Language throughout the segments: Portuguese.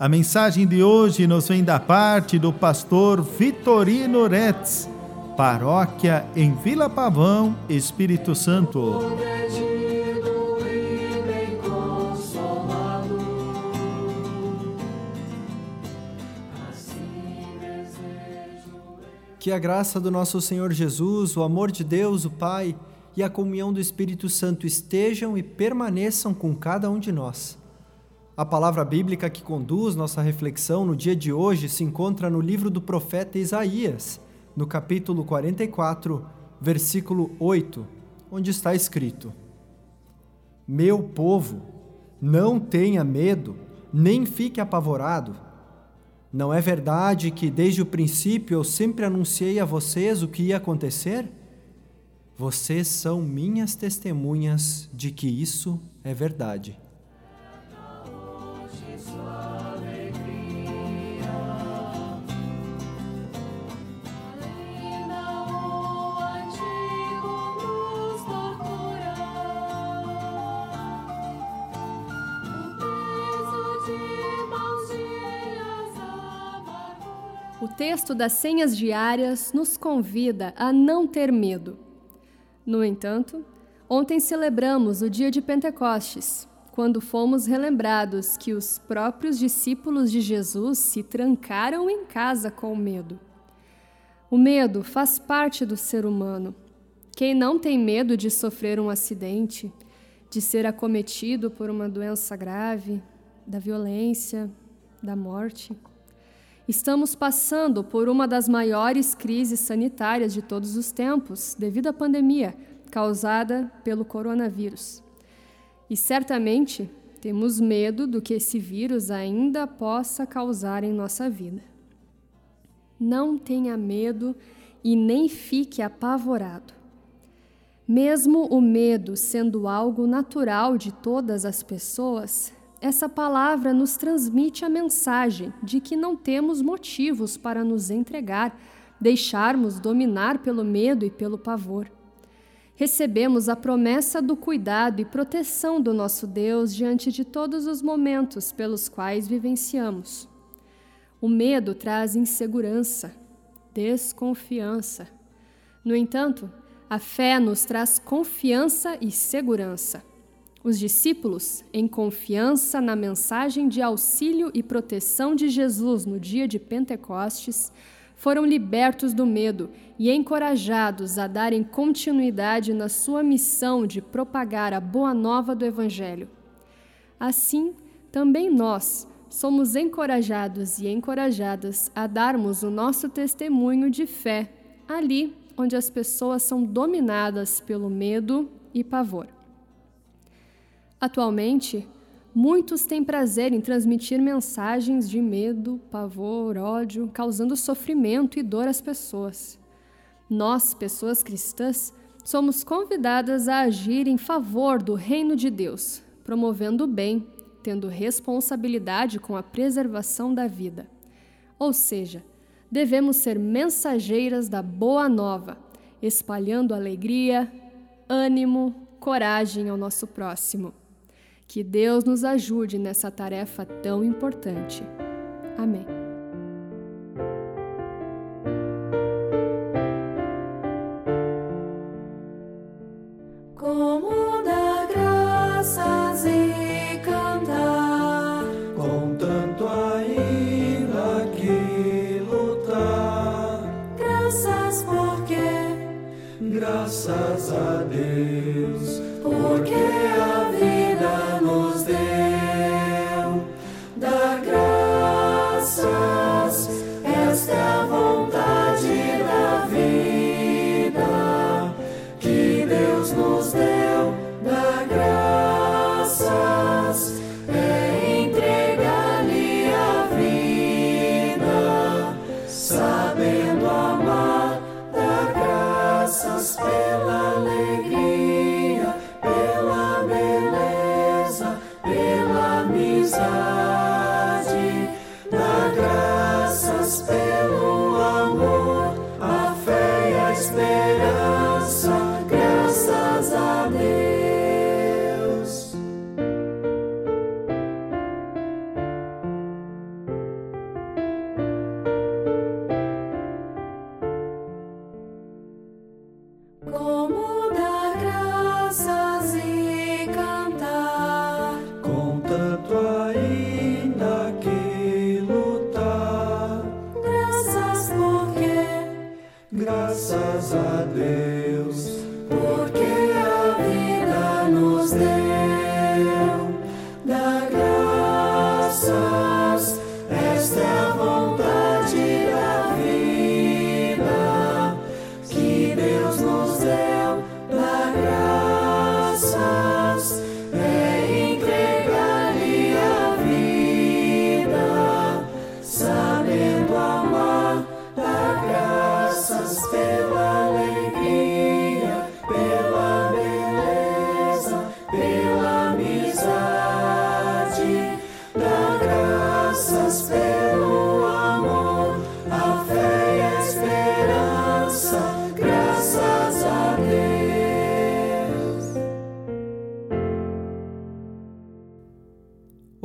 a mensagem de hoje nos vem da parte do pastor Vitorino Retz, paróquia em Vila Pavão, Espírito Santo. Que a graça do nosso Senhor Jesus, o amor de Deus, o Pai e a comunhão do Espírito Santo estejam e permaneçam com cada um de nós. A palavra bíblica que conduz nossa reflexão no dia de hoje se encontra no livro do profeta Isaías, no capítulo 44, versículo 8, onde está escrito: Meu povo, não tenha medo, nem fique apavorado. Não é verdade que desde o princípio eu sempre anunciei a vocês o que ia acontecer? Vocês são minhas testemunhas de que isso é verdade. Texto das senhas diárias nos convida a não ter medo. No entanto, ontem celebramos o dia de Pentecostes, quando fomos relembrados que os próprios discípulos de Jesus se trancaram em casa com medo. O medo faz parte do ser humano. Quem não tem medo de sofrer um acidente, de ser acometido por uma doença grave, da violência, da morte? Estamos passando por uma das maiores crises sanitárias de todos os tempos, devido à pandemia causada pelo coronavírus. E certamente temos medo do que esse vírus ainda possa causar em nossa vida. Não tenha medo e nem fique apavorado. Mesmo o medo sendo algo natural de todas as pessoas, essa palavra nos transmite a mensagem de que não temos motivos para nos entregar, deixarmos dominar pelo medo e pelo pavor. Recebemos a promessa do cuidado e proteção do nosso Deus diante de todos os momentos pelos quais vivenciamos. O medo traz insegurança, desconfiança. No entanto, a fé nos traz confiança e segurança. Os discípulos, em confiança na mensagem de auxílio e proteção de Jesus no dia de Pentecostes, foram libertos do medo e encorajados a darem continuidade na sua missão de propagar a boa nova do Evangelho. Assim, também nós somos encorajados e encorajadas a darmos o nosso testemunho de fé ali onde as pessoas são dominadas pelo medo e pavor. Atualmente, muitos têm prazer em transmitir mensagens de medo, pavor, ódio, causando sofrimento e dor às pessoas. Nós, pessoas cristãs, somos convidadas a agir em favor do reino de Deus, promovendo o bem, tendo responsabilidade com a preservação da vida. Ou seja, devemos ser mensageiras da boa nova, espalhando alegria, ânimo, coragem ao nosso próximo. Que Deus nos ajude nessa tarefa tão importante. Amém. Como dar graças e cantar, com tanto ainda que lutar. Graças porque, graças a Deus, porque a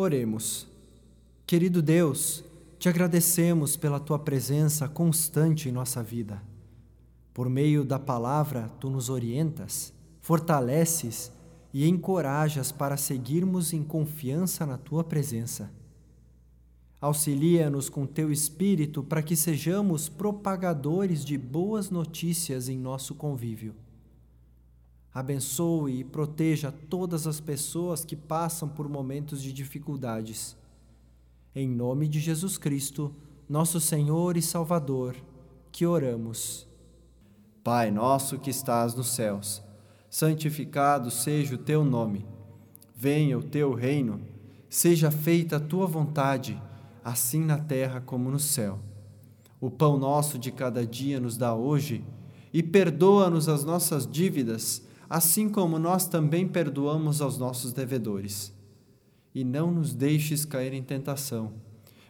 Oremos. Querido Deus, te agradecemos pela tua presença constante em nossa vida. Por meio da palavra, tu nos orientas, fortaleces e encorajas para seguirmos em confiança na tua presença. Auxilia-nos com teu espírito para que sejamos propagadores de boas notícias em nosso convívio. Abençoe e proteja todas as pessoas que passam por momentos de dificuldades. Em nome de Jesus Cristo, nosso Senhor e Salvador, que oramos. Pai nosso que estás nos céus, santificado seja o teu nome. Venha o teu reino, seja feita a tua vontade, assim na terra como no céu. O pão nosso de cada dia nos dá hoje e perdoa-nos as nossas dívidas assim como nós também perdoamos aos nossos devedores. E não nos deixes cair em tentação,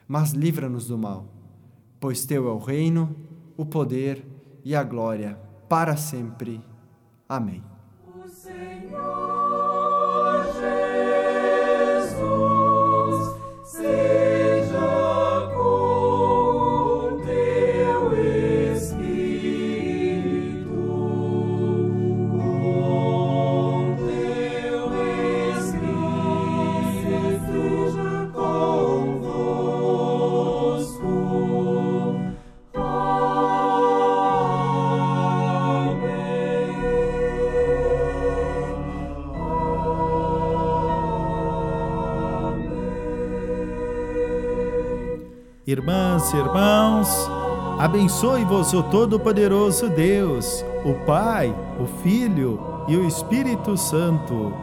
mas livra-nos do mal, pois teu é o reino, o poder e a glória para sempre. Amém. Irmãs e irmãos, abençoe-vos o Todo-Poderoso Deus, o Pai, o Filho e o Espírito Santo.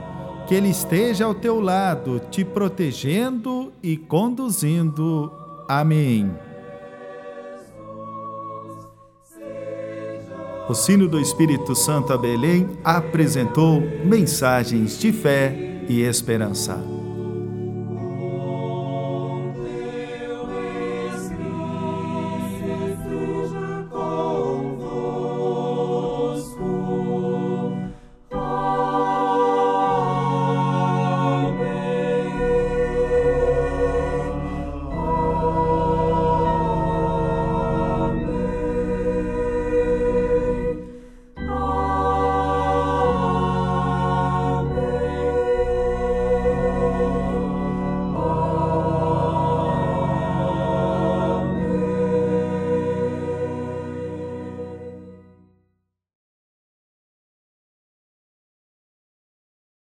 Que Ele esteja ao teu lado, te protegendo e conduzindo. Amém. O sino do Espírito Santo a Belém apresentou mensagens de fé e esperança.